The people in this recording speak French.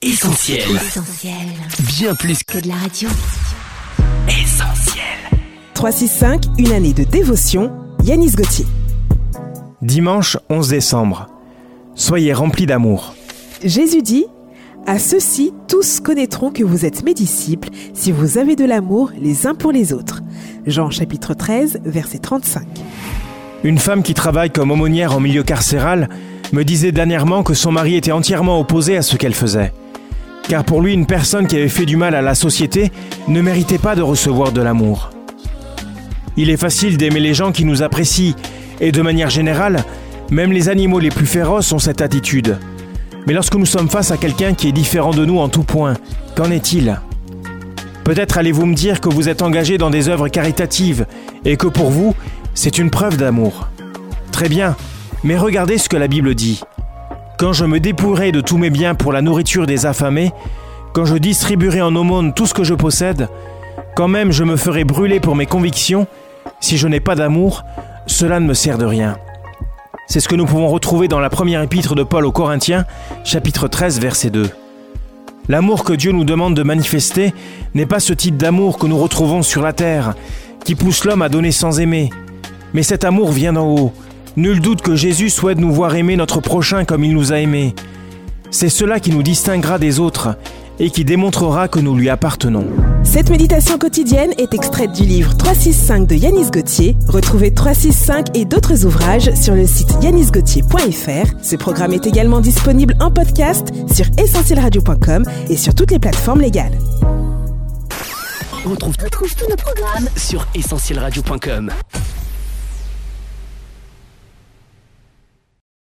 Essentiel. Essentiel. Bien plus Que de la radio. qu'essentiel. 365, une année de dévotion, Yanis Gauthier. Dimanche 11 décembre. Soyez remplis d'amour. Jésus dit À ceux-ci, tous connaîtront que vous êtes mes disciples si vous avez de l'amour les uns pour les autres. Jean chapitre 13, verset 35. Une femme qui travaille comme aumônière en milieu carcéral me disait dernièrement que son mari était entièrement opposé à ce qu'elle faisait. Car pour lui, une personne qui avait fait du mal à la société ne méritait pas de recevoir de l'amour. Il est facile d'aimer les gens qui nous apprécient, et de manière générale, même les animaux les plus féroces ont cette attitude. Mais lorsque nous sommes face à quelqu'un qui est différent de nous en tout point, qu'en est-il? Peut-être allez-vous me dire que vous êtes engagé dans des œuvres caritatives et que pour vous, c'est une preuve d'amour. Très bien, mais regardez ce que la Bible dit. Quand je me dépouillerai de tous mes biens pour la nourriture des affamés, quand je distribuerai en aumône tout ce que je possède, quand même je me ferai brûler pour mes convictions, si je n'ai pas d'amour, cela ne me sert de rien. C'est ce que nous pouvons retrouver dans la première épître de Paul aux Corinthiens, chapitre 13, verset 2. L'amour que Dieu nous demande de manifester n'est pas ce type d'amour que nous retrouvons sur la terre, qui pousse l'homme à donner sans aimer. Mais cet amour vient d'en haut. Nul doute que Jésus souhaite nous voir aimer notre prochain comme il nous a aimés. C'est cela qui nous distinguera des autres et qui démontrera que nous lui appartenons. Cette méditation quotidienne est extraite du livre 365 de Yanis Gauthier. Retrouvez 365 et d'autres ouvrages sur le site yanisgauthier.fr. Ce programme est également disponible en podcast sur essentielradio.com et sur toutes les plateformes légales. On retrouve, retrouve tous nos programmes sur essentielradio.com.